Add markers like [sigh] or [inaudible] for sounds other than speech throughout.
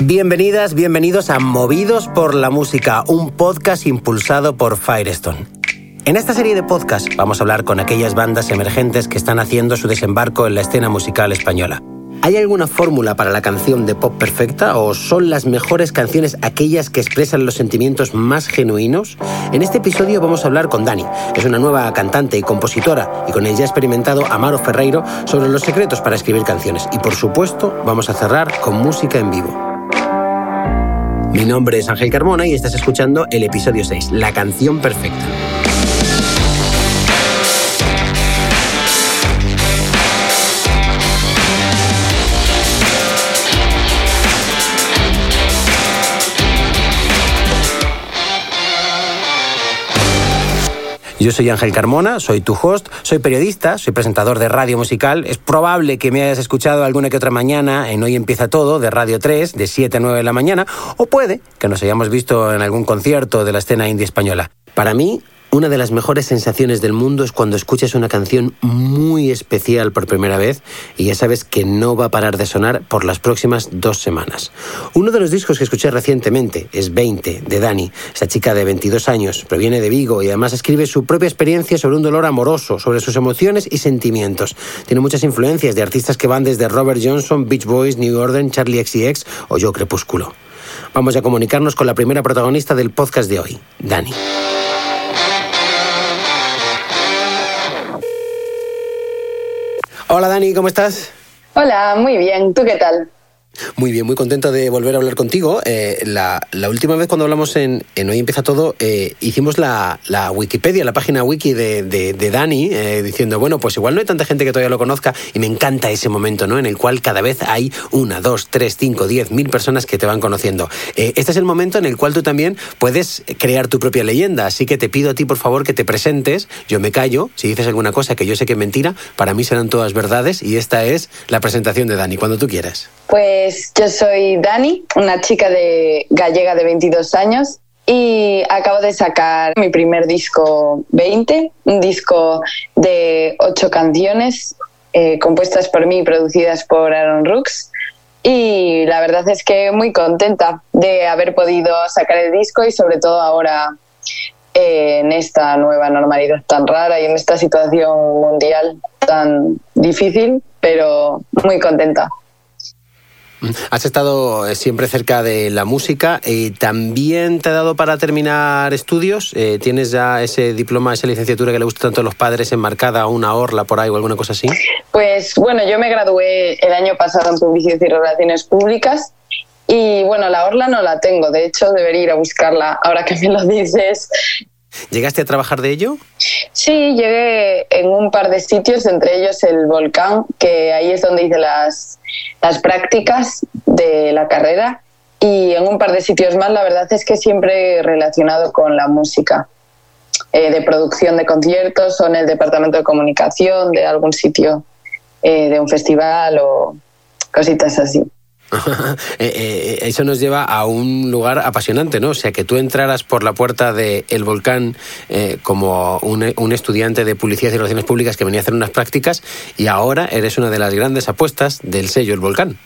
Bienvenidas, bienvenidos a Movidos por la Música, un podcast impulsado por Firestone. En esta serie de podcasts vamos a hablar con aquellas bandas emergentes que están haciendo su desembarco en la escena musical española. ¿Hay alguna fórmula para la canción de pop perfecta o son las mejores canciones aquellas que expresan los sentimientos más genuinos? En este episodio vamos a hablar con Dani. Es una nueva cantante y compositora y con el ya experimentado Amaro Ferreiro sobre los secretos para escribir canciones. Y por supuesto vamos a cerrar con música en vivo. Mi nombre es Ángel Carmona y estás escuchando el episodio 6, La canción perfecta. Yo soy Ángel Carmona, soy tu host, soy periodista, soy presentador de radio musical. Es probable que me hayas escuchado alguna que otra mañana en Hoy Empieza Todo de Radio 3, de 7 a 9 de la mañana, o puede que nos hayamos visto en algún concierto de la escena indie española. Para mí, una de las mejores sensaciones del mundo es cuando escuchas una canción muy especial por primera vez y ya sabes que no va a parar de sonar por las próximas dos semanas. Uno de los discos que escuché recientemente es 20 de Dani. Esta chica de 22 años proviene de Vigo y además escribe su propia experiencia sobre un dolor amoroso, sobre sus emociones y sentimientos. Tiene muchas influencias de artistas que van desde Robert Johnson, Beach Boys, New Order, Charlie XCX o Yo Crepúsculo. Vamos a comunicarnos con la primera protagonista del podcast de hoy, Dani. Hola Dani, ¿cómo estás? Hola, muy bien. ¿Tú qué tal? Muy bien, muy contento de volver a hablar contigo. Eh, la, última vez cuando hablamos en, Hoy Empieza Todo, eh, hicimos la, Wikipedia, la página wiki de, Dani, eh, diciendo, bueno, pues igual no hay tanta gente que todavía lo conozca y me encanta ese momento, ¿no? En el cual cada vez hay una, dos, tres, cinco, diez, mil personas que te van conociendo. este es el momento en el cual tú también puedes crear tu propia leyenda, así que te pido a ti, por favor, que te presentes. Yo me callo, si dices alguna cosa que yo sé que es mentira, para mí serán todas verdades y esta es la presentación de Dani, cuando tú quieras. Pues pues yo soy Dani, una chica de gallega de 22 años y acabo de sacar mi primer disco 20, un disco de ocho canciones eh, compuestas por mí y producidas por Aaron Rooks. Y la verdad es que muy contenta de haber podido sacar el disco y sobre todo ahora eh, en esta nueva normalidad tan rara y en esta situación mundial tan difícil, pero muy contenta. Has estado eh, siempre cerca de la música y también te ha dado para terminar estudios. Eh, ¿Tienes ya ese diploma, esa licenciatura que le gusta tanto a los padres enmarcada a una orla por ahí o alguna cosa así? Pues bueno, yo me gradué el año pasado en Publicidad y Relaciones Públicas y bueno, la orla no la tengo. De hecho, debería ir a buscarla ahora que me lo dices. ¿Llegaste a trabajar de ello? Sí, llegué en un par de sitios, entre ellos el volcán, que ahí es donde hice las, las prácticas de la carrera, y en un par de sitios más, la verdad es que siempre relacionado con la música, eh, de producción de conciertos o en el departamento de comunicación de algún sitio eh, de un festival o cositas así. [laughs] Eh, eh, eso nos lleva a un lugar apasionante, ¿no? O sea, que tú entraras por la puerta del El Volcán eh, como un, estudiante de Publicidad y Relaciones Públicas que venía a hacer unas prácticas y ahora eres una de las grandes apuestas del sello El Volcán.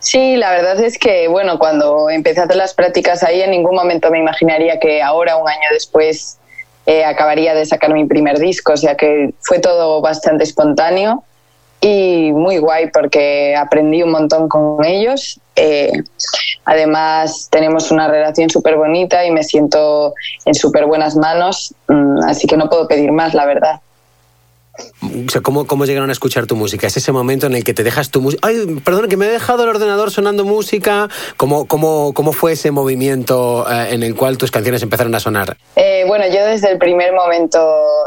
Sí, la verdad es que, bueno, cuando empecé a hacer las prácticas ahí, en ningún momento me imaginaría que ahora, un año después, acabaría de sacar mi primer disco, o sea que fue todo bastante espontáneo y muy guay porque aprendí un montón con ellos. Eh, además, tenemos una relación súper bonita y me siento en súper buenas manos, mm, así que no puedo pedir más, la verdad. O sea, ¿cómo, ¿cómo, llegaron a escuchar tu música? ¿Es ese momento en el que te dejas tu música? Ay, perdón, que me he dejado el ordenador sonando música. ¿Cómo, cómo, cómo fue ese movimiento eh, en el cual tus canciones empezaron a sonar? Eh, bueno, yo desde el primer momento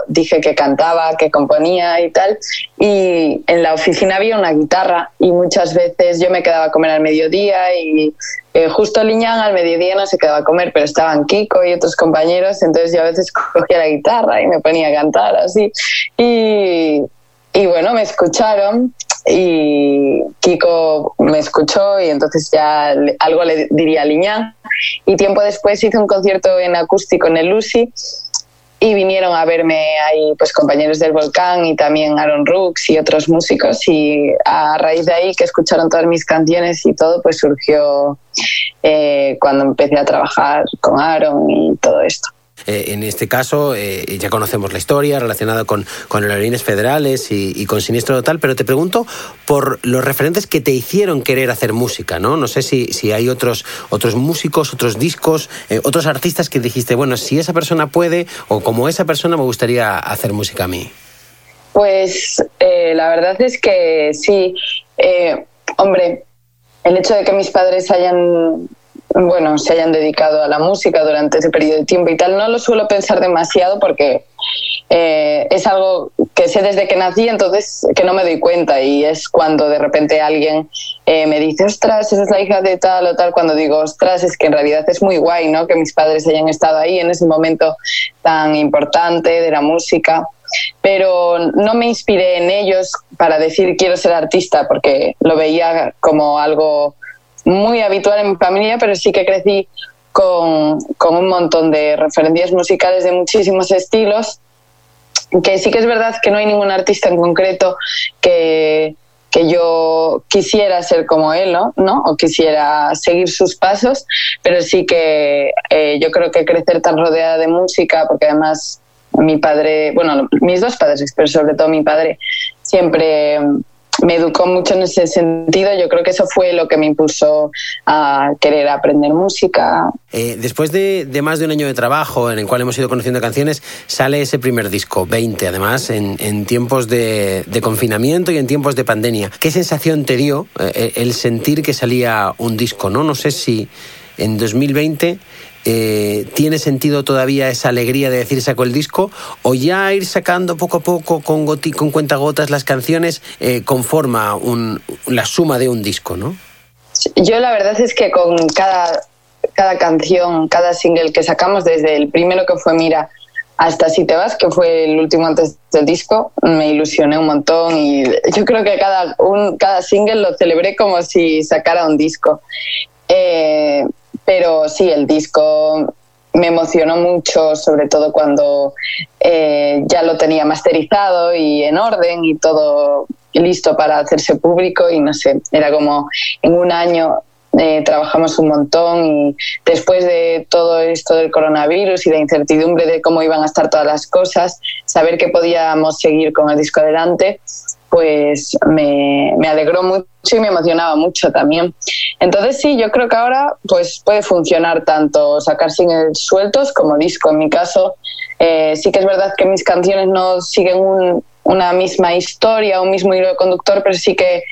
dije que cantaba, que componía y tal. Y en la oficina había una guitarra y muchas veces yo me quedaba a comer al mediodía y eh, justo Liñán al mediodía no se quedaba a comer, pero estaban Kiko y otros compañeros, entonces yo a veces [laughs] cogía la guitarra y me ponía a cantar así. Y, y bueno, me escucharon y Kiko me escuchó y entonces ya algo le diría a Liñán. Y tiempo después hice un concierto en acústico en el Lucy y vinieron a verme ahí pues compañeros del volcán y también Aaron Rooks y otros músicos y a raíz de ahí que escucharon todas mis canciones y todo pues surgió eh, cuando empecé a trabajar con Aaron y todo esto. Eh, en este caso, eh, ya conocemos la historia relacionada con, con aerolíneas federales y, con Siniestro Total, pero te pregunto por los referentes que te hicieron querer hacer música, ¿no? No sé si, si hay otros, otros músicos, otros discos, eh, otros artistas que dijiste, bueno, si esa persona puede o como esa persona me gustaría hacer música a mí. Pues la verdad es que sí. hombre, el hecho de que mis padres hayan bueno, se hayan dedicado a la música durante ese periodo de tiempo y tal. No lo suelo pensar demasiado porque eh, es algo que sé desde que nací, entonces que no me doy cuenta y es cuando de repente alguien eh, me dice, ostras, esa es la hija de tal o tal, cuando digo, ostras, es que en realidad es muy guay, ¿no? Que mis padres hayan estado ahí en ese momento tan importante de la música pero no me inspiré en ellos para decir quiero ser artista porque lo veía como algo muy habitual en mi familia, pero sí que crecí con, con un montón de referencias musicales de muchísimos estilos, que sí que es verdad que no hay ningún artista en concreto que, que yo quisiera ser como él, ¿no? ¿no? O quisiera seguir sus pasos, pero sí que eh, yo creo que crecer tan rodeada de música, porque además mi padre, bueno, mis dos padres, pero sobre todo mi padre, siempre me educó mucho en ese sentido. Yo creo que eso fue lo que me impulsó a querer aprender música. Eh, después de, más de un año de trabajo en el cual hemos ido conociendo canciones, sale ese primer disco, 20 además, en, tiempos de, confinamiento y en tiempos de pandemia. ¿Qué sensación te dio eh, el sentir que salía un disco? No, no sé si en 2020 eh, ¿tiene sentido todavía esa alegría de decir saco el disco? ¿O ya ir sacando poco a poco con, goti, con cuentagotas las canciones eh, conforma un, la suma de un disco, no? Yo la verdad es que con cada, cada canción, cada single que sacamos, desde el primero que fue Mira hasta Si te vas, que fue el último antes del disco, me ilusioné un montón y yo creo que cada, un, cada single lo celebré como si sacara un disco. Eh, pero sí, el disco me emocionó mucho, sobre todo cuando eh, ya lo tenía masterizado y en orden y todo listo para hacerse público y no sé, era como en un año eh, trabajamos un montón y después de todo esto del coronavirus y la incertidumbre de cómo iban a estar todas las cosas, saber que podíamos seguir con el disco adelante, pues me, me alegró mucho y me emocionaba mucho también. Entonces sí, yo creo que ahora pues puede funcionar tanto sacar singles sueltos como disco. En mi caso, eh, sí que es verdad que mis canciones no siguen una misma historia, un mismo hilo conductor, pero sí que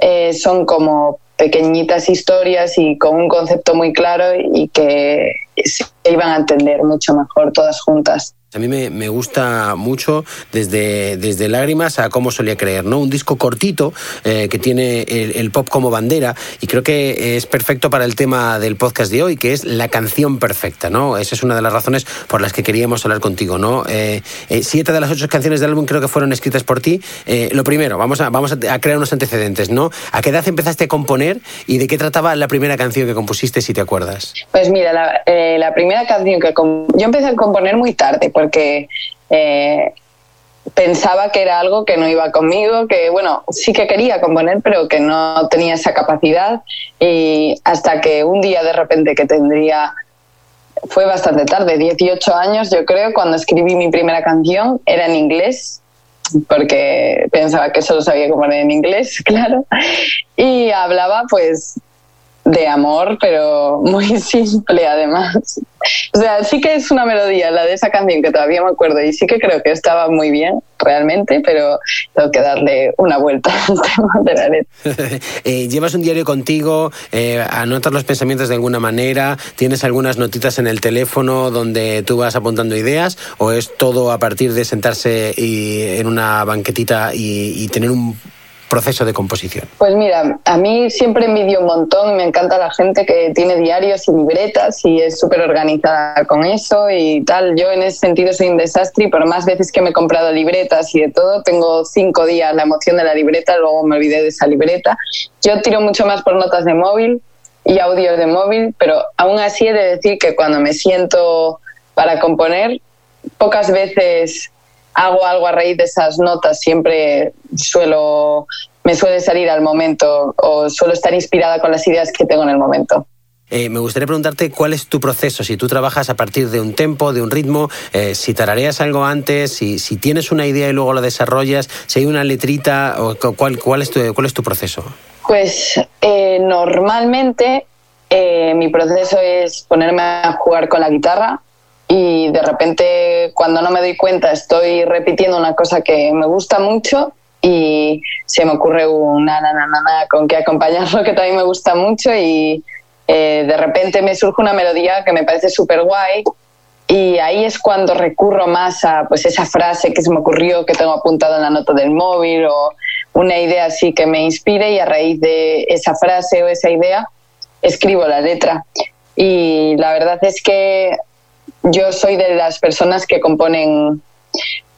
eh, son como pequeñitas historias y con un concepto muy claro y que se iban a entender mucho mejor todas juntas. A mí me, me, gusta mucho desde, desde Lágrimas a Cómo solía creer, ¿no? Un disco cortito eh, que tiene el, pop como bandera y creo que es perfecto para el tema del podcast de hoy, que es la canción perfecta, ¿no? Esa es una de las razones por las que queríamos hablar contigo, ¿no? Eh, eh, siete de las ocho canciones del álbum creo que fueron escritas por ti. lo primero, vamos, a, vamos a crear unos antecedentes, ¿no? ¿A qué edad empezaste a componer y de qué trataba la primera canción que compusiste, si te acuerdas? Pues mira, la, la primera canción que... Yo empecé a componer muy tarde, porque eh, pensaba que era algo que no iba conmigo, que bueno, sí que quería componer, pero que no tenía esa capacidad. Y hasta que un día de repente que tendría, fue bastante tarde, 18 años yo creo, cuando escribí mi primera canción, era en inglés, porque pensaba que solo sabía componer en inglés, [laughs] claro. Y hablaba pues de amor, pero muy [laughs] simple además. O sea, sí que es una melodía, la de esa canción que todavía me acuerdo y sí que creo que estaba muy bien realmente, pero tengo que darle una vuelta [laughs] al tema de la letra. [laughs] Eh, ¿Llevas un diario contigo? Eh, ¿Anotas los pensamientos de alguna manera? ¿Tienes algunas notitas en el teléfono donde tú vas apuntando ideas? ¿O es todo a partir de sentarse y, en una banquetita y tener un proceso de composición? Pues mira, a mí siempre envidio un montón me encanta la gente que tiene diarios y libretas y es súper organizada con eso y tal. Yo en ese sentido soy un desastre y por más veces que me he comprado libretas y de todo, tengo cinco días la emoción de la libreta, luego me olvidé de esa libreta. Yo tiro mucho más por notas de móvil y audios de móvil, pero aún así he de decir que cuando me siento para componer, pocas veces hago algo a raíz de esas notas, siempre suelo, me suele salir al momento o suelo estar inspirada con las ideas que tengo en el momento. Eh, me gustaría preguntarte cuál es tu proceso, si tú trabajas a partir de un tempo, de un ritmo, eh, si tarareas algo antes, si, si, tienes una idea y luego la desarrollas, si hay una letrita, o cuál, cuál, es, tu, cuál es tu proceso. Pues eh, normalmente mi proceso es ponerme a jugar con la guitarra y de repente cuando no me doy cuenta estoy repitiendo una cosa que me gusta mucho y se me ocurre una na, na, na, con que acompañarlo [laughs] que también me gusta mucho y eh, de repente me surge una melodía que me parece súper guay y ahí es cuando recurro más a pues esa frase que se me ocurrió, que tengo apuntado en la nota del móvil o una idea así que me inspire y a raíz de esa frase o esa idea escribo la letra. Y la verdad es que yo soy de las personas que componen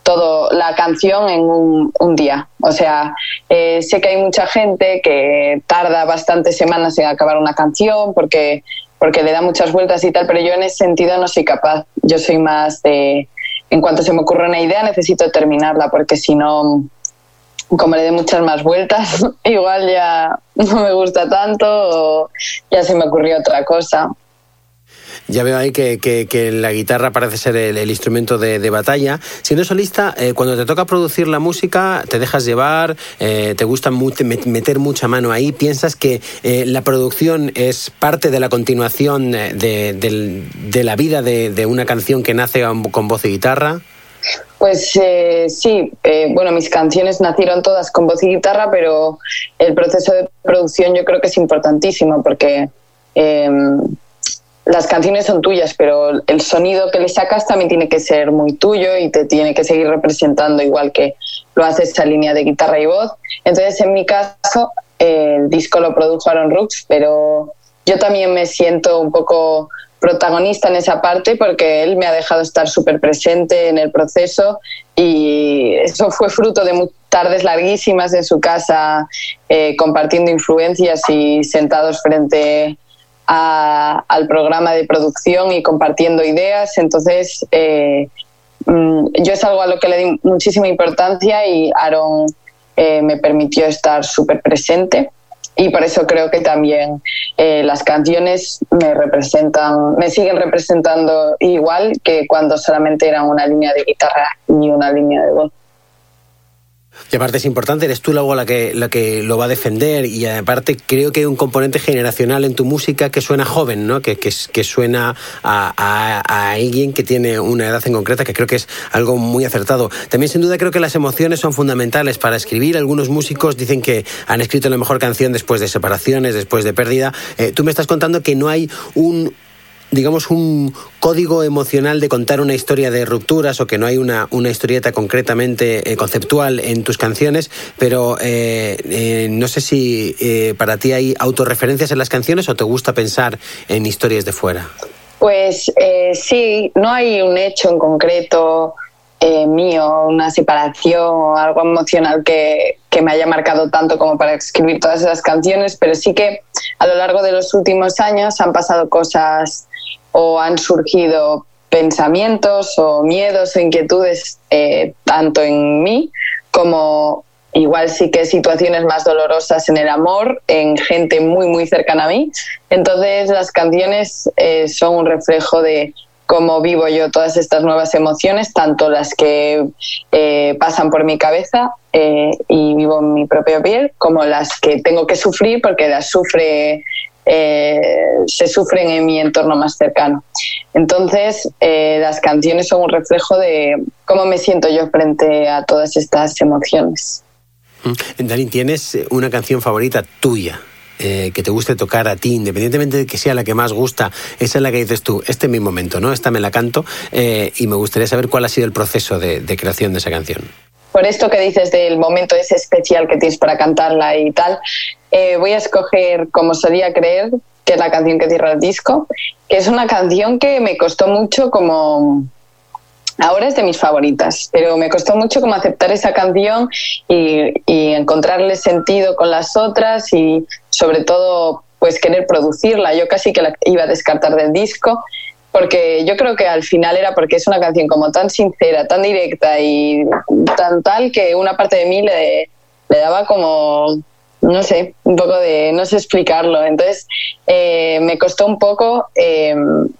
todo la canción en un, día. O sea, eh, sé que hay mucha gente que tarda bastantes semanas en acabar una canción porque, porque le da muchas vueltas y tal, pero yo en ese sentido no soy capaz. Yo soy más de, en cuanto se me ocurre una idea, necesito terminarla porque si no, como le dé muchas más vueltas, [laughs] igual ya no me gusta tanto o ya se me ocurrió otra cosa. Ya veo ahí que, la guitarra parece ser el, instrumento de, batalla. Siendo solista, eh, cuando te toca producir la música, te dejas llevar, eh, te gusta meter mucha mano ahí, piensas que eh, la producción es parte de la continuación de, la vida de, una canción que nace con voz y guitarra. Pues sí, bueno, mis canciones nacieron todas con voz y guitarra, pero el proceso de producción yo creo que es importantísimo porque las canciones son tuyas, pero el sonido que le sacas también tiene que ser muy tuyo y te tiene que seguir representando igual que lo hace esa línea de guitarra y voz. Entonces, en mi caso, el disco lo produjo Aaron Rooks, pero yo también me siento un poco protagonista en esa parte porque él me ha dejado estar súper presente en el proceso y eso fue fruto de tardes larguísimas en su casa eh, compartiendo influencias y sentados frente al programa de producción y compartiendo ideas. Entonces, eh, mm, yo es algo a lo que le di muchísima importancia y Aaron eh, me permitió estar súper presente. Y por eso creo que también eh, las canciones me representan, me siguen representando igual que cuando solamente eran una línea de guitarra y una línea de voz. Y aparte es importante, eres tú luego la que, la que lo va a defender y aparte creo que hay un componente generacional en tu música que suena joven, ¿no? que, que, que suena a, a, alguien que tiene una edad en concreta, que creo que es algo muy acertado. También sin duda creo que las emociones son fundamentales para escribir. Algunos músicos dicen que han escrito la mejor canción después de separaciones, después de pérdida. Eh, tú me estás contando que no hay un digamos, un código emocional de contar una historia de rupturas o que no hay una, una historieta concretamente eh, conceptual en tus canciones, pero eh, eh, no sé si para ti hay autorreferencias en las canciones o te gusta pensar en historias de fuera. Pues sí, no hay un hecho en concreto mío, una separación o algo emocional que, que me haya marcado tanto como para escribir todas esas canciones, pero sí que a lo largo de los últimos años han pasado cosas o han surgido pensamientos o miedos o inquietudes eh, tanto en mí como igual sí que situaciones más dolorosas en el amor, en gente muy, muy cercana a mí. Entonces las canciones eh, son un reflejo de cómo vivo yo todas estas nuevas emociones, tanto las que eh, pasan por mi cabeza y vivo en mi propia piel, como las que tengo que sufrir porque las sufre eh, se sufren en mi entorno más cercano. Entonces, eh, las canciones son un reflejo de cómo me siento yo frente a todas estas emociones. Mm. Dani, ¿tienes una canción favorita tuya? Eh, que te guste tocar a ti, independientemente de que sea la que más gusta, esa es la que dices tú, este es mi momento, ¿no? Esta me la canto y me gustaría saber cuál ha sido el proceso de, creación de esa canción por esto que dices del momento ese especial que tienes para cantarla y tal, eh, voy a escoger Como solía creer, que es la canción que cierra el disco, que es una canción que me costó mucho como... Ahora es de mis favoritas, pero me costó mucho como aceptar esa canción y, y encontrarle sentido con las otras y sobre todo pues querer producirla. Yo casi que la iba a descartar del disco porque yo creo que al final era porque es una canción como tan sincera, tan directa y tan tal que una parte de mí le, le daba como no sé, un poco de, no sé explicarlo. Entonces, eh, me costó un poco eh,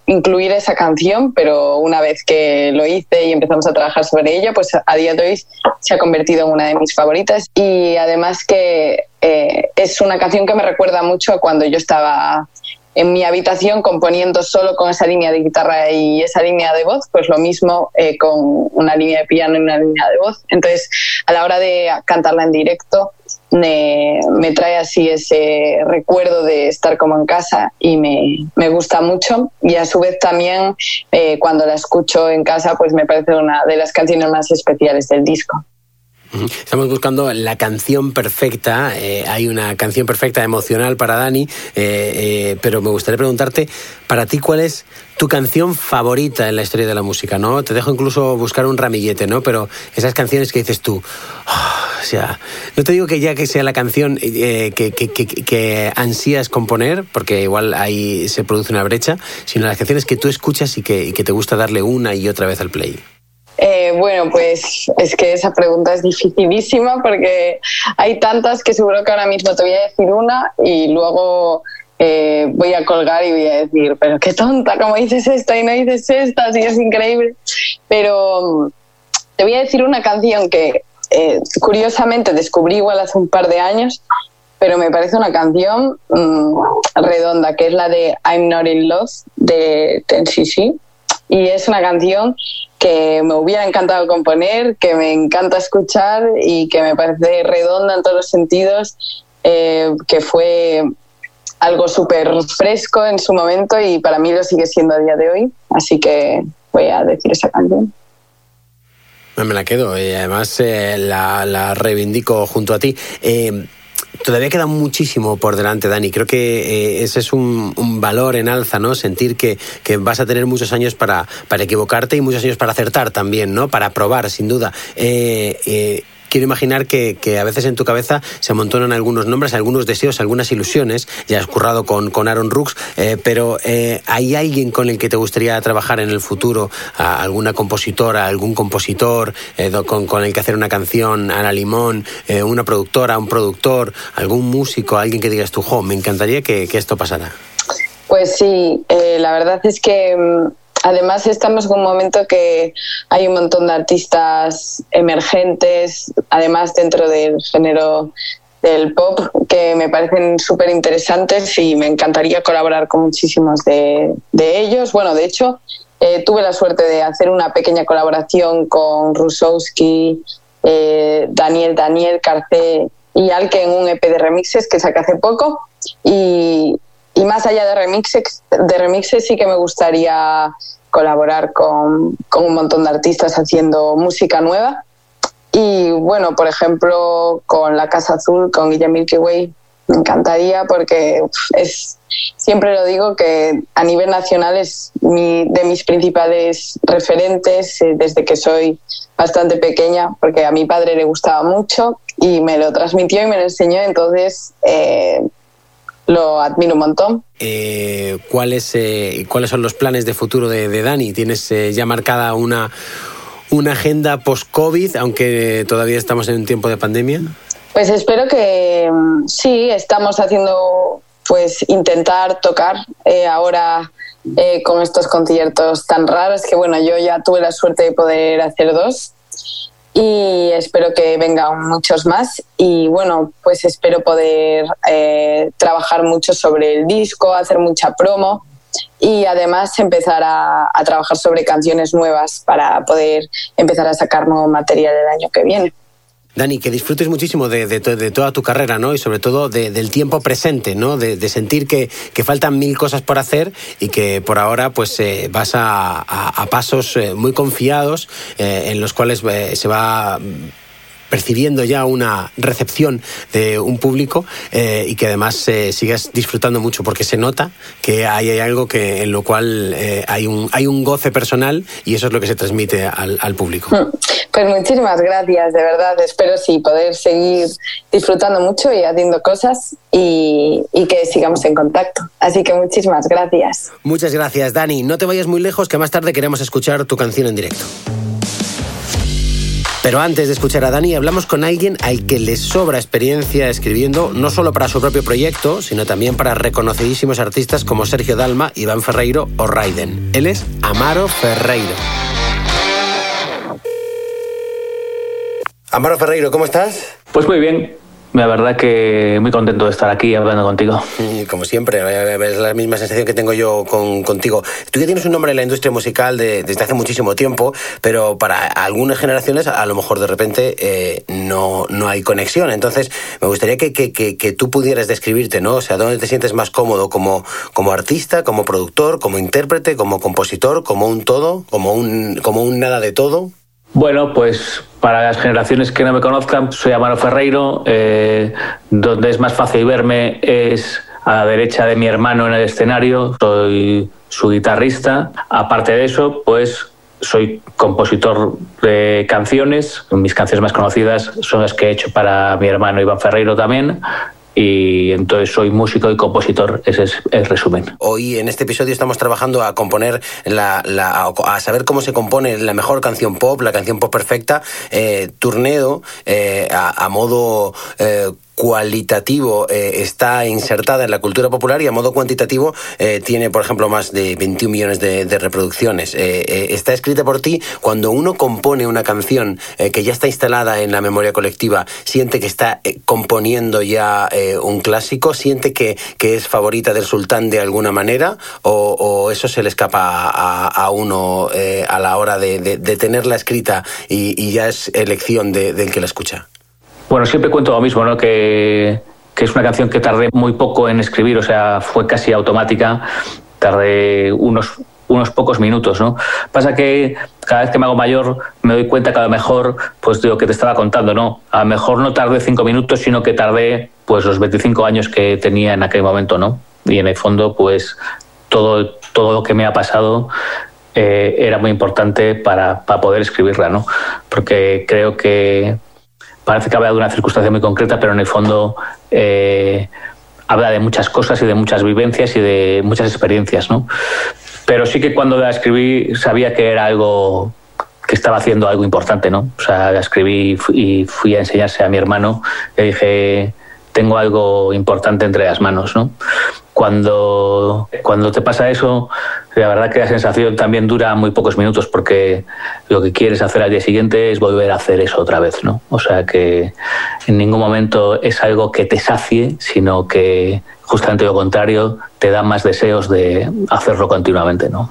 incluir esa canción, pero una vez que lo hice y empezamos a trabajar sobre ella, pues a día de hoy se ha convertido en una de mis favoritas. Y además que eh, es una canción que me recuerda mucho a cuando yo estaba en mi habitación componiendo solo con esa línea de guitarra y esa línea de voz, pues lo mismo con una línea de piano y una línea de voz. Entonces, a la hora de cantarla en directo, me, me, trae así ese recuerdo de estar como en casa y me, me gusta mucho. Y a su vez también eh, cuando la escucho en casa, pues me parece una de las canciones más especiales del disco. Estamos buscando la canción perfecta. Eh, hay una canción perfecta emocional para Dani, eh, pero me gustaría preguntarte, para ti, ¿cuál es tu canción favorita en la historia de la música? ¿no? Te dejo incluso buscar un ramillete, ¿no? Pero esas canciones que dices tú, ah, o sea, no te digo que ya que sea la canción eh, que, que, que, ansías componer, porque igual ahí se produce una brecha, sino las canciones que tú escuchas y que, te gusta darle una y otra vez al play. Eh, bueno, pues es que esa pregunta es dificilísima porque hay tantas que seguro que ahora mismo te voy a decir una y luego eh, voy a colgar y voy a decir, pero qué tonta, como dices esta y no dices esta, así es increíble. Pero mm, te voy a decir una canción que eh, curiosamente descubrí igual hace un par de años, pero me parece una canción mm, redonda, que es la de I'm Not in Love de TNCC. Y es una canción que me hubiera encantado componer, que me encanta escuchar y que me parece redonda en todos los sentidos, eh, que fue algo súper fresco en su momento y para mí lo sigue siendo a día de hoy. Así que voy a decir esa canción. Me la quedo y además eh, la, reivindico junto a ti. Eh, todavía queda muchísimo por delante, Dani. Creo que eh, ese es un, valor en alza, ¿no? Sentir que, que, vas a tener muchos años para, para equivocarte y muchos años para acertar también, ¿no? Para probar, sin duda quiero imaginar que, a veces en tu cabeza se amontonan algunos nombres, algunos deseos, algunas ilusiones. Ya has currado con, con Aaron Rooks, eh, pero eh, ¿hay alguien con el que te gustaría trabajar en el futuro? ¿Alguna compositora, algún compositor eh, con, el que hacer una canción? Ana Limón, una productora, un productor, algún músico, alguien que digas tú, jo, me encantaría que, que esto pasara. Pues sí, la verdad es que mm, Además, estamos en un momento que hay un montón de artistas emergentes, además dentro del género del pop, que me parecen súper interesantes y me encantaría colaborar con muchísimos de, ellos. Bueno, de hecho, eh, tuve la suerte de hacer una pequeña colaboración con Rusowski, eh, Daniel Daniel Carcé y Alke en un EP de remixes que saqué hace poco. Y, y más allá de remixes, de remixes sí que me gustaría colaborar con, con, un montón de artistas haciendo música nueva. Y bueno, por ejemplo, con La Casa Azul, con Guillermo Milky Way, me encantaría porque es, siempre lo digo que a nivel nacional es mi, de mis principales referentes eh, desde que soy bastante pequeña, porque a mi padre le gustaba mucho y me lo transmitió y me lo enseñó, entonces eh, lo admiro un montón. Eh, ¿cuáles, eh, ¿Cuáles son los planes de futuro de, Dani? ¿Tienes eh, ya marcada una, una agenda post-COVID, aunque todavía estamos en un tiempo de pandemia? Pues espero que mm, sí, estamos haciendo, pues intentar tocar ahora con estos conciertos tan raros que bueno, yo ya tuve la suerte de poder hacer dos y espero que vengan muchos más. Y bueno pues espero poder eh, trabajar mucho sobre el disco hacer mucha promo y además empezar a, a trabajar sobre canciones nuevas para poder empezar a sacar nuevo material el año que viene Dani, que disfrutes muchísimo de, de, toda tu carrera, ¿no? Y sobre todo del tiempo presente, ¿no? De, sentir que, faltan mil cosas por hacer y que por ahora, pues, eh, vas a, pasos eh, muy confiados eh, en los cuales se va percibiendo ya una recepción de un público eh, y que además eh, sigas disfrutando mucho porque se nota que hay, algo que en lo cual eh, hay, un, hay un goce personal y eso es lo que se transmite al, público. Pues muchísimas gracias, de verdad. Espero sí poder seguir disfrutando mucho y haciendo cosas y, que sigamos en contacto. Así que muchísimas gracias. Muchas gracias, Dani. No te vayas muy lejos, que más tarde queremos escuchar tu canción en directo. Pero antes de escuchar a Dani, hablamos con alguien al que le sobra experiencia escribiendo, no solo para su propio proyecto, sino también para reconocidísimos artistas como Sergio Dalma, Iván Ferreiro o Raiden. Él es Amaro Ferreiro. Amaro Ferreiro, ¿cómo estás? Pues muy bien. La verdad que muy contento de estar aquí hablando contigo. Como siempre, es la misma sensación que tengo yo con, contigo. Tú ya tienes un nombre en la industria musical desde hace muchísimo tiempo, pero para algunas generaciones a lo mejor de repente eh, no, no hay conexión. Entonces, me gustaría que, que, que, tú pudieras describirte, ¿no? O sea, ¿dónde te sientes más cómodo? ¿Como, como artista, como productor, como intérprete, como compositor, como un todo, como un, como un nada de todo? Bueno, pues para las generaciones que no me conozcan, soy Amaro Ferreiro. Eh, donde es más fácil verme es a la derecha de mi hermano en el escenario. Soy su guitarrista. Aparte de eso, pues soy compositor de canciones. Mis canciones más conocidas son las que he hecho para mi hermano Iván Ferreiro también y entonces soy músico y compositor, ese es el resumen. Hoy en este episodio estamos trabajando a componer, la, a saber cómo se compone la mejor canción pop, la canción pop perfecta, eh, Turnedo, eh, a, modo... Eh, cualitativo eh, está insertada en la cultura popular y a modo cuantitativo eh, tiene, por ejemplo, más de 21 millones de, reproducciones. Eh, está escrita por ti. Cuando uno compone una canción que ya está instalada en la memoria colectiva, siente que está componiendo ya un clásico, siente que, que, es favorita del sultán de alguna manera, o, eso se le escapa a, uno a la hora de, tenerla escrita y, ya es elección del que la escucha. Bueno, siempre cuento lo mismo, ¿no? Que, que, es una canción que tardé muy poco en escribir, o sea, fue casi automática. Tardé unos, unos pocos minutos, ¿no? Pasa que cada vez que me hago mayor me doy cuenta que a lo mejor, pues lo que te estaba contando, ¿no? A lo mejor no tardé cinco minutos, sino que tardé pues los 25 años que tenía en aquel momento, ¿no? Y en el fondo, pues todo, todo lo que me ha pasado eh, era muy importante para, para poder escribirla, ¿no? Porque creo que parece que habla de una circunstancia muy concreta, pero en el fondo eh, habla de muchas cosas y de muchas vivencias y de muchas experiencias, ¿no? Pero sí que cuando la escribí sabía que era algo que estaba haciendo algo importante, ¿no? O sea, la escribí y fui a enseñarse a mi hermano. Le dije, tengo algo importante entre las manos, ¿no? Cuando, cuando te pasa eso, la verdad que la sensación también dura muy pocos minutos porque lo que quieres hacer al día siguiente es volver a hacer eso otra vez, ¿no? O sea que en ningún momento es algo que te sacie, sino que justamente lo contrario, te da más deseos de hacerlo continuamente, ¿no?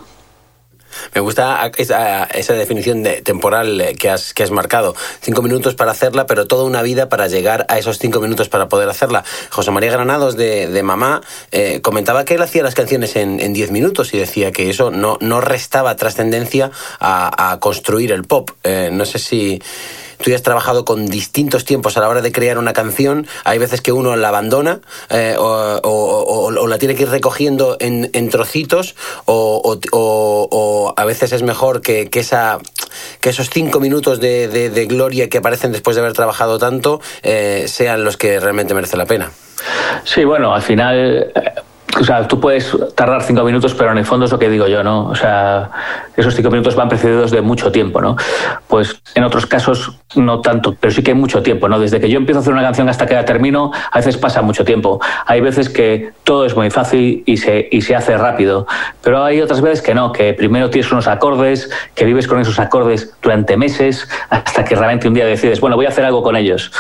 Me gusta esa, esa definición de temporal que has, que has marcado. Cinco minutos para hacerla, pero toda una vida para llegar a esos cinco minutos para poder hacerla. José María Granados de, de Mamá eh, comentaba que él hacía las canciones en, en, diez minutos y decía que eso no, no restaba trascendencia a, a, construir el pop. Eh, no sé si tú ya has trabajado con distintos tiempos a la hora de crear una canción. Hay veces que uno la abandona eh, o, la tiene que ir recogiendo en, trocitos o, a veces es mejor que, esa, que esos cinco minutos de, gloria que aparecen después de haber trabajado tanto eh, sean los que realmente merecen la pena. Sí, bueno, al final o sea, tú puedes tardar cinco minutos, pero en el fondo es lo que digo yo, ¿no? O sea, esos cinco minutos van precedidos de mucho tiempo, ¿no? Pues en otros casos no tanto, pero sí que hay mucho tiempo, ¿no? Desde que yo empiezo a hacer una canción hasta que la termino, a veces pasa mucho tiempo. Hay veces que todo es muy fácil y se, y se hace rápido, pero hay otras veces que no, que primero tienes unos acordes, que vives con esos acordes durante meses, hasta que realmente un día decides, bueno, voy a hacer algo con ellos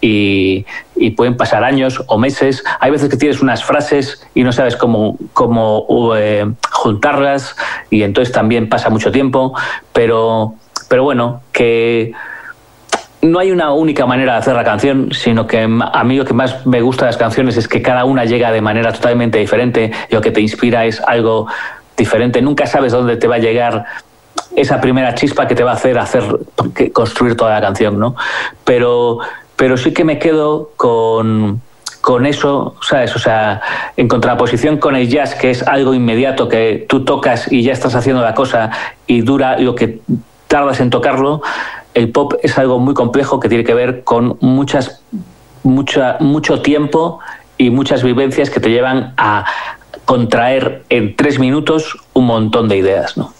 y, pueden pasar años o meses. Hay veces que tienes unas frases y no sabes cómo, cómo eh, juntarlas y entonces también pasa mucho tiempo, pero, pero bueno, que no hay una única manera de hacer la canción, sino que a mí lo que más me gusta de las canciones es que cada una llega de manera totalmente diferente y lo que te inspira es algo diferente. Nunca sabes dónde te va a llegar esa primera chispa que te va a hacer hacer construir toda la canción, ¿no? Pero pero sí que me quedo con, con eso, ¿sabes? O sea, en contraposición con el jazz, que es algo inmediato, que tú tocas y ya estás haciendo la cosa y dura lo que tardas en tocarlo, el pop es algo muy complejo que tiene que ver con muchas, mucha, mucho tiempo y muchas vivencias que te llevan a contraer en tres minutos un montón de ideas, ¿no?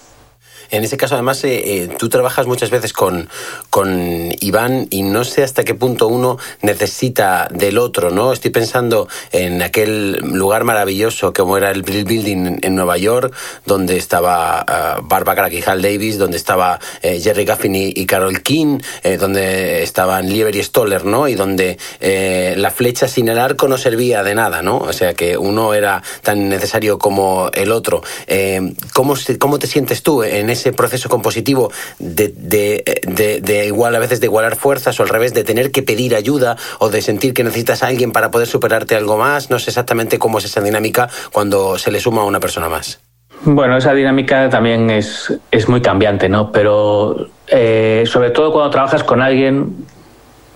En ese caso, además, eh, eh, tú trabajas muchas veces con, con Iván y no sé hasta qué punto uno necesita del otro, ¿no? Estoy pensando en aquel lugar maravilloso como era el Brill Building en Nueva York, donde estaba uh, Barbara y Davis, donde estaba eh, Jerry Gaffin y, Carol King, donde estaban Lieber y Stoller, ¿no? Y donde la flecha sin el arco no servía de nada, ¿no? O sea que uno era tan necesario como el otro. ¿cómo, ¿Cómo te sientes tú en ese proceso compositivo de, de, igual a veces de igualar fuerzas o al revés de tener que pedir ayuda o de sentir que necesitas a alguien para poder superarte algo más. No sé exactamente cómo es esa dinámica cuando se le suma a una persona más. Bueno, esa dinámica también es, es muy cambiante, ¿no? Pero eh, sobre todo cuando trabajas con alguien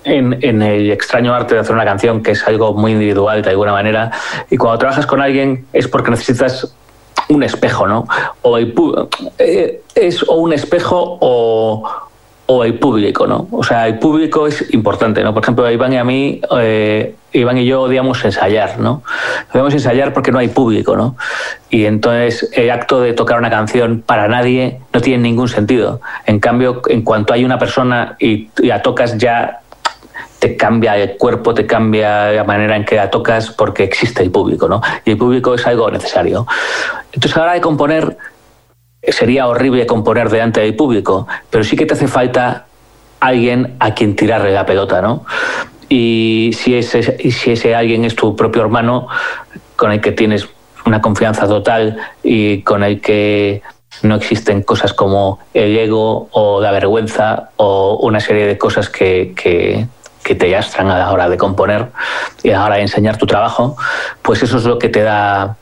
en, en, el extraño arte de hacer una canción, que es algo muy individual de alguna manera, y cuando trabajas con alguien es porque necesitas un espejo, ¿no? O eh, es o un espejo o, o, el público, ¿no? O sea, el público es importante, ¿no? Por ejemplo, Iván y a mí, eh, Iván y yo odiamos ensayar, ¿no? Odiamos ensayar porque no hay público, ¿no? Y entonces el acto de tocar una canción para nadie no tiene ningún sentido. En cambio, en cuanto hay una persona y, y la tocas ya te cambia el cuerpo, te cambia la manera en que la tocas porque existe el público, ¿no? Y el público es algo necesario. Entonces, a la hora de componer, sería horrible componer delante del público, pero sí que te hace falta alguien a quien tirarle la pelota, ¿no? Y si ese, si ese alguien es tu propio hermano, con el que tienes una confianza total y con el que no existen cosas como el ego o la vergüenza o una serie de cosas que, que, que te yastran a la hora de componer y a la hora de enseñar tu trabajo, pues eso es lo que te da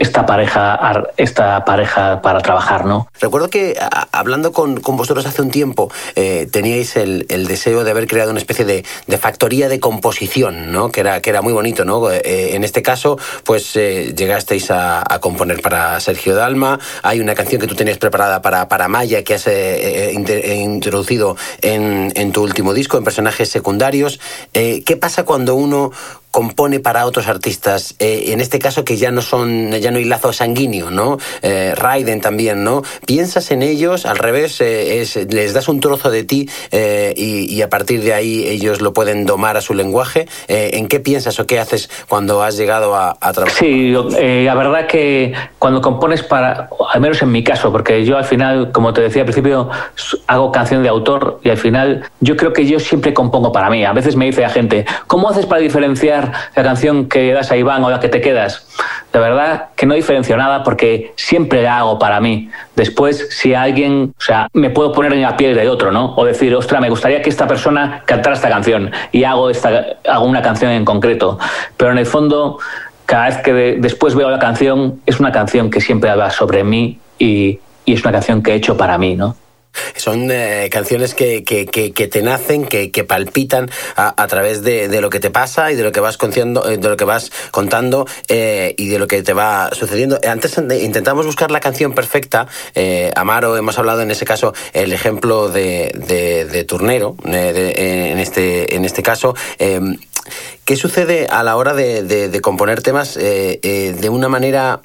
esta pareja, esta pareja para trabajar, ¿no? Recuerdo que hablando con, vosotros hace un tiempo eh, teníais el, deseo de haber creado una especie de, factoría de composición, ¿no? Que era, que era muy bonito, ¿no? Eh, en este caso, pues eh, llegasteis a, componer para Sergio Dalma, hay una canción que tú tenías preparada para, para Maya que has introducido en, en, tu último disco, en personajes secundarios. ¿Qué pasa cuando uno compone para otros artistas, eh, en este caso que ya no son, ya no hay lazo sanguíneo, ¿no? Eh, Raiden también, ¿no? Piensas en ellos, al revés, eh, es, les das un trozo de ti y, a partir de ahí ellos lo pueden domar a su lenguaje. ¿En qué piensas o qué haces cuando has llegado a, trabajar? Sí, la verdad que cuando compones para, al menos en mi caso, porque yo al final, como te decía al principio, hago canción de autor y al final yo creo que yo siempre compongo para mí. A veces me dice la gente, ¿cómo haces para diferenciar la canción que das a Iván o la que te quedas. De verdad que no diferencio nada porque siempre la hago para mí. Después, si alguien, o sea, me puedo poner en la piel de otro, ¿no? O decir, ostra, me gustaría que esta persona cantara esta canción y hago, esta, hago una canción en concreto. Pero en el fondo, cada vez que después veo la canción, es una canción que siempre habla sobre mí y, y es una canción que he hecho para mí, ¿no? Son eh, canciones que, que, que, te nacen, que, palpitan a, través de, de, lo que te pasa y de lo que vas contando, eh, de lo que vas contando eh, y de lo que te va sucediendo. Antes intentamos buscar la canción perfecta. Amaro, hemos hablado en ese caso el ejemplo de, de, de Turnero, en, este, en este caso. ¿Qué sucede a la hora de, de componer temas de una manera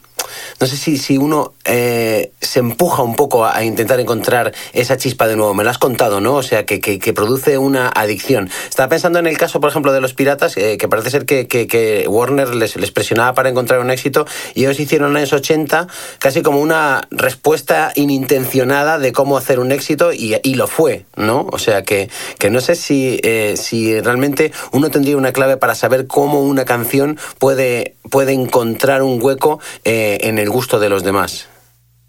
no sé si, si uno eh, se empuja un poco a, intentar encontrar esa chispa de nuevo. Me lo has contado, ¿no? O sea, que, que, produce una adicción. Estaba pensando en el caso, por ejemplo, de los piratas, eh, que parece ser que, que Warner les, les, presionaba para encontrar un éxito y ellos hicieron en los 80 casi como una respuesta inintencionada de cómo hacer un éxito y, y lo fue, ¿no? O sea, que, no sé si, eh, si realmente uno tendría una clave para saber cómo una canción puede, puede encontrar un hueco en el gusto de los demás.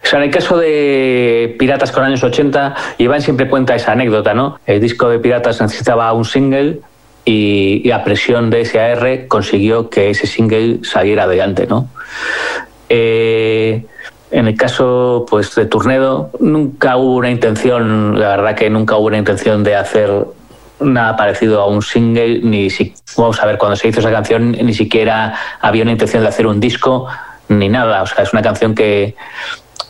O sea, en el caso de Piratas con años 80, Iván siempre cuenta esa anécdota, ¿no? El disco de Piratas necesitaba un single y, a presión de SAR consiguió que ese single saliera adelante, ¿no? Eh, en el caso pues, de Turnedo, nunca hubo una intención, la verdad que nunca hubo una intención de hacer nada parecido a un single, ni si, vamos a ver, cuando se hizo esa canción ni siquiera había una intención de hacer un disco, ni nada. O sea, es una canción que,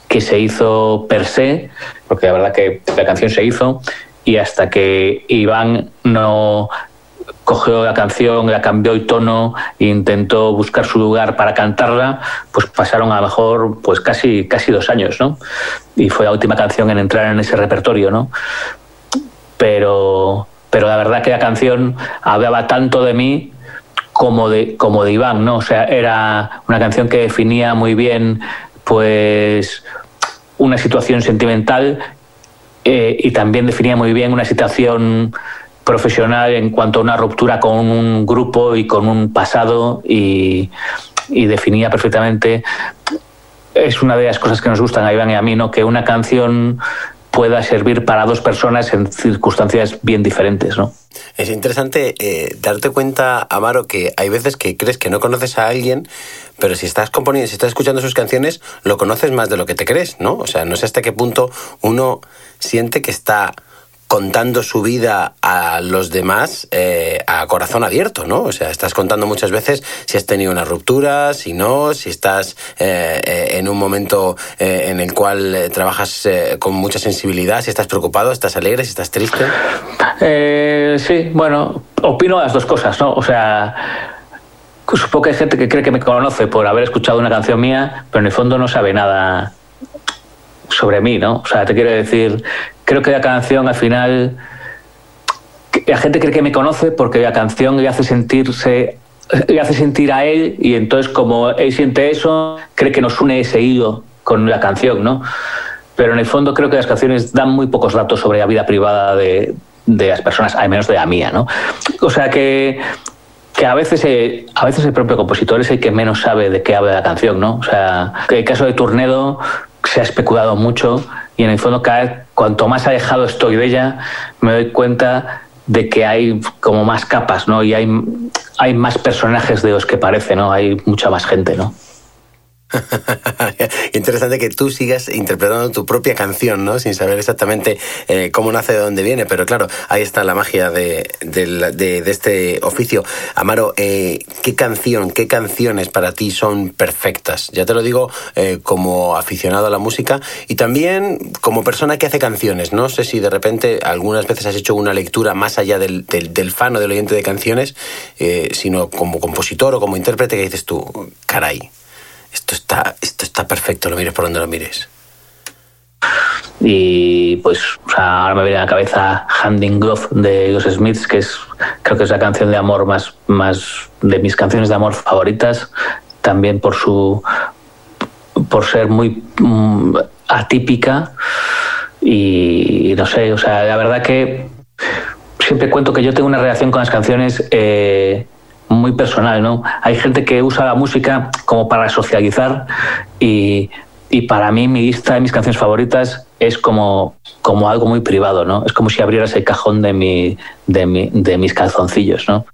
que se hizo per se, porque la verdad que la canción se hizo, y hasta que Iván no cogió la canción, la cambió el tono e intentó buscar su lugar para cantarla, pues pasaron a lo mejor pues casi, casi dos años, ¿no? Y fue la última canción en entrar en ese repertorio, ¿no? Pero, pero la verdad que la canción hablaba tanto de mí como de, como de Iván, ¿no? O sea, era una canción que definía muy bien, pues, una situación sentimental eh, y también definía muy bien una situación profesional en cuanto a una ruptura con un grupo y con un pasado y, definía perfectamente es una de las cosas que nos gustan a Iván y a mí, ¿no? que una canción pueda servir para dos personas en circunstancias bien diferentes. ¿no? Es interesante eh, darte cuenta, Amaro, que hay veces que crees que no conoces a alguien, pero si estás componiendo, si estás escuchando sus canciones, lo conoces más de lo que te crees, ¿no? O sea, no sé hasta qué punto uno siente que está contando su vida a los demás eh, a corazón abierto, ¿no? O sea, estás contando muchas veces si has tenido una ruptura, si no, si estás eh, eh, en un momento en el cual trabajas con mucha sensibilidad, si estás preocupado, estás alegre, si estás triste. sí, bueno, opino las dos cosas, ¿no? O sea, supongo que hay gente que cree que me conoce por haber escuchado una canción mía, pero en el fondo no sabe nada sobre mí, ¿no? O sea, te quiero decir, creo que la canción al final, la gente cree que me conoce porque la canción le hace sentirse, le hace sentir a él y entonces como él siente eso, cree que nos une ese hilo con la canción, ¿no? Pero en el fondo creo que las canciones dan muy pocos datos sobre la vida privada de, de las personas, al menos de la mía, ¿no? O sea que que a veces, eh, a veces el propio compositor es el que menos sabe de qué habla la canción, ¿no? O sea, el caso de Turnedo se ha especulado mucho y en el fondo cada cuanto más alejado estoy de ella, me doy cuenta de que hay como más capas, ¿no? Y hay, hay más personajes de los que parece, ¿no? Hay mucha más gente, ¿no? [laughs] Interesante que tú sigas interpretando tu propia canción, ¿no? Sin saber exactamente eh, cómo nace, de dónde viene, pero claro, ahí está la magia de, este oficio. Amaro, eh, ¿qué canción, qué canciones para ti son perfectas? Ya te lo digo eh, como aficionado a la música y también como persona que hace canciones. No sé si de repente algunas veces has hecho una lectura más allá del, del fan o del oyente de canciones, sino como compositor o como intérprete que dices tú, caray esto está, esto está perfecto, lo mires por donde lo mires. Y pues ahora me viene a la cabeza Handing Glove de los Smiths, que es creo que es la canción de amor más, más de mis canciones de amor favoritas, también por su por ser muy mm, atípica y no sé, o sea, la verdad que siempre cuento que yo tengo una relación con las canciones eh, muy personal, ¿no? Hay gente que usa la música como para socializar y, y para mí mi lista de mis canciones favoritas es como, como algo muy privado, ¿no? Es como si abrieras el cajón de, mi, de, mi, de mis calzoncillos, ¿no?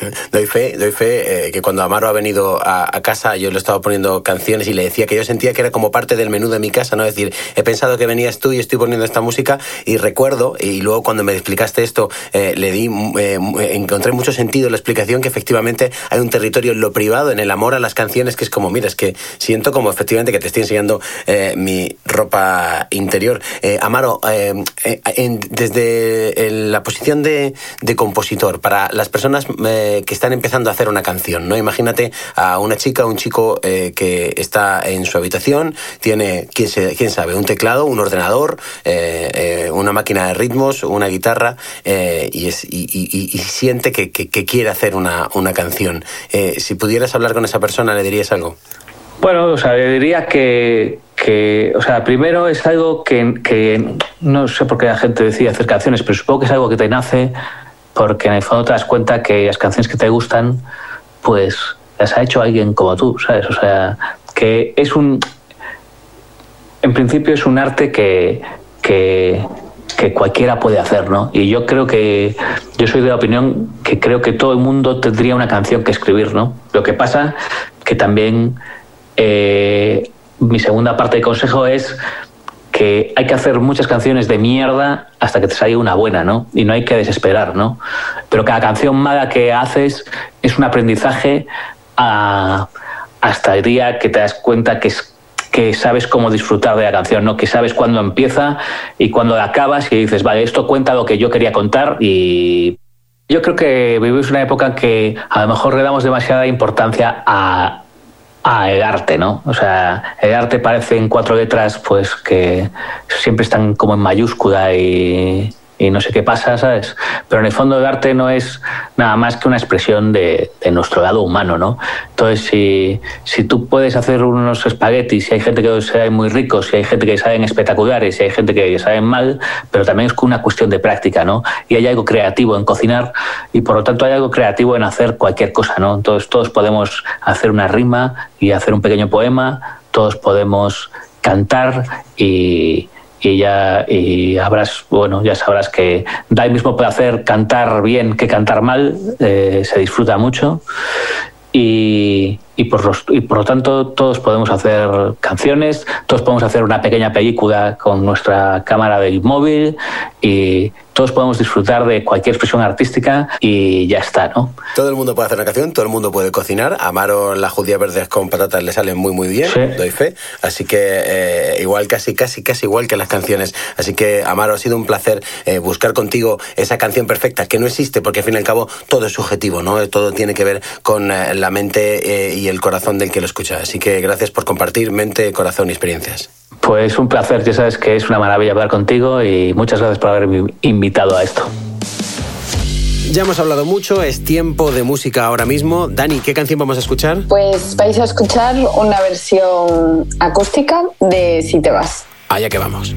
[laughs] doy fe, doy fe eh, que cuando Amaro ha venido a, casa yo le estaba poniendo canciones y le decía que yo sentía que era como parte del menú de mi casa, ¿no? Es decir, he pensado que venías tú y estoy poniendo esta música y recuerdo, y luego cuando me explicaste esto, eh, le di, eh, encontré mucho sentido en la explicación que efectivamente hay un territorio en lo privado, en el amor a las canciones, que es como, mira, es que siento como efectivamente que te estoy enseñando mi ropa interior. Amaro, desde la posición de, de, compositor, para las personas que están empezando a hacer una canción, ¿no? Imagínate a una chica un chico eh, que está en su habitación, tiene, quién, quién sabe, un teclado, un ordenador, eh, eh, una máquina de ritmos, una guitarra, y, es, y, siente que, quiere hacer una, una canción. si pudieras hablar con esa persona, ¿le dirías algo? Bueno, o sea, le diría que, que, o sea, primero es algo que, que, no sé por qué la gente decide hacer canciones, pero supongo que es algo que te nace porque en el fondo te das cuenta que las canciones que te gustan, pues las ha hecho alguien como tú, ¿sabes? O sea, que es un... En principio es un arte que, que, cualquiera puede hacer, ¿no? Y yo creo que, yo soy de la opinión que creo que todo el mundo tendría una canción que escribir, ¿no? Lo que pasa que también eh, mi segunda parte de consejo es que hay que hacer muchas canciones de mierda hasta que te salga una buena, ¿no? Y no hay que desesperar, ¿no? Pero cada canción mala que haces es un aprendizaje hasta el día que te das cuenta que que sabes cómo disfrutar de la canción, ¿no? que sabes cuándo empieza y cuándo la acabas y dices, vale, esto cuenta lo que yo quería contar y yo creo que vivimos una época que a lo mejor le damos demasiada importancia a, a el arte, ¿no? O sea, el arte parece en cuatro letras, pues que siempre están como en mayúscula y, y no sé qué pasa, ¿sabes? Pero en el fondo el arte no es nada más que una expresión de, de nuestro lado humano, ¿no? Entonces, si, si, tú puedes hacer unos espaguetis, si hay gente que saben muy ricos, si hay gente que saben espectaculares, si hay gente que saben mal, pero también es una cuestión de práctica, ¿no? Y hay algo creativo en cocinar y por lo tanto hay algo creativo en hacer cualquier cosa, ¿no? Entonces todos podemos hacer una rima y hacer un pequeño poema, todos podemos cantar y y ya y habrás bueno ya sabrás que da el mismo placer cantar bien que cantar mal eh, se disfruta mucho. Y, y, por y por lo tanto todos podemos hacer canciones, todos podemos hacer una pequeña película con nuestra cámara del móvil y todos podemos disfrutar de cualquier expresión artística y ya está, ¿no? Todo el mundo puede hacer una canción, todo el mundo puede cocinar. A Amaro las judías verdes con patatas le salen muy muy bien, Sí. doy fe. Así que eh, igual, casi, casi, casi igual que las canciones. Así que Amaro, ha sido un placer eh, buscar contigo esa canción perfecta que no existe porque al fin y al cabo todo es subjetivo, ¿no? Todo tiene que ver con eh, la mente eh, y el corazón del que lo escucha. Así que gracias por compartir mente, corazón y experiencias. Pues un placer, ya sabes que es una maravilla hablar contigo y muchas gracias por haberme invitado a esto. Ya hemos hablado mucho, es tiempo de música ahora mismo. Dani, ¿qué canción vamos a escuchar? Pues vais a escuchar una versión acústica de Si te vas. Allá que vamos.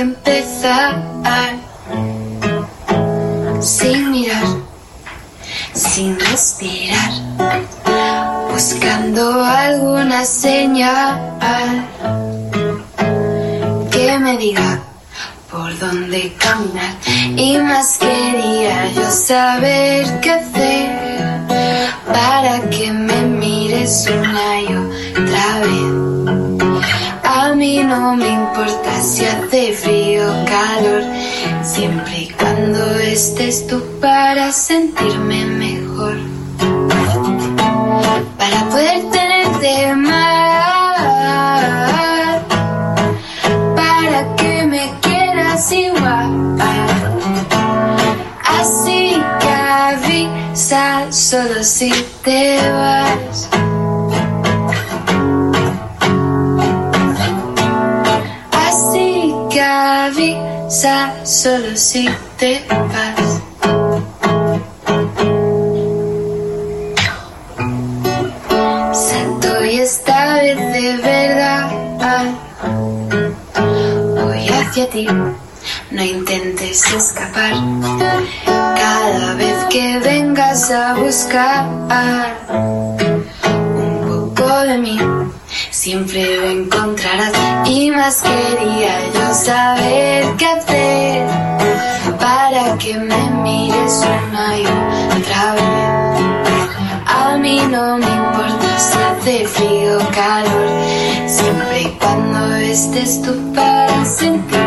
Empezar sin mirar, sin respirar, buscando alguna señal que me diga por dónde caminar. Y más quería yo saber qué hacer para que me mires una y otra vez. A mí no me si hace frío calor, siempre y cuando estés tú para sentirme mejor. Para poder tenerte más, para que me quieras igual. Así que avisa solo si te vas. Avisa solo si te vas. Salto y esta vez de verdad voy hacia ti. No intentes escapar. Cada vez que vengas a buscar un poco de mí, siempre lo encontrarás. Y más quería yo saber qué hacer para que me mires una y otra vez. A mí no me importa si hace frío o calor, siempre y cuando estés tú para sentirme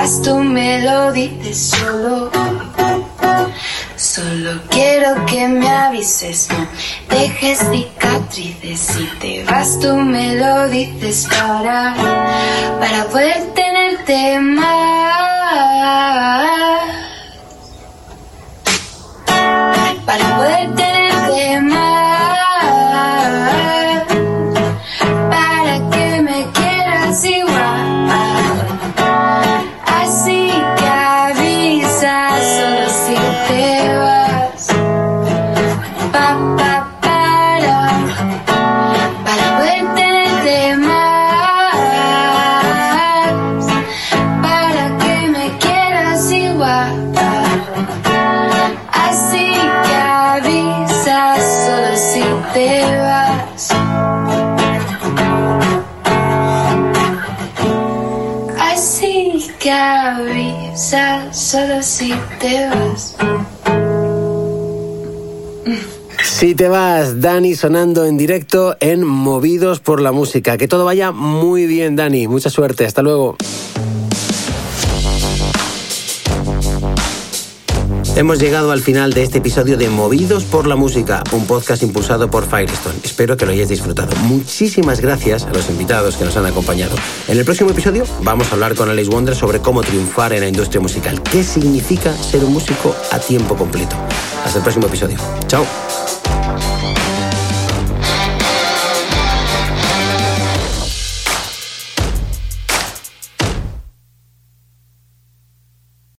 Vas tú me lo dices solo. Solo quiero que me avises, no dejes cicatrices. Si te vas tú me lo dices para, para poder tenerte más. Si te vas, Dani sonando en directo en Movidos por la Música. Que todo vaya muy bien, Dani. Mucha suerte. Hasta luego. Hemos llegado al final de este episodio de Movidos por la Música, un podcast impulsado por Firestone. Espero que lo hayáis disfrutado. Muchísimas gracias a los invitados que nos han acompañado. En el próximo episodio vamos a hablar con Alice Wonder sobre cómo triunfar en la industria musical. ¿Qué significa ser un músico a tiempo completo? Hasta el próximo episodio. Chao.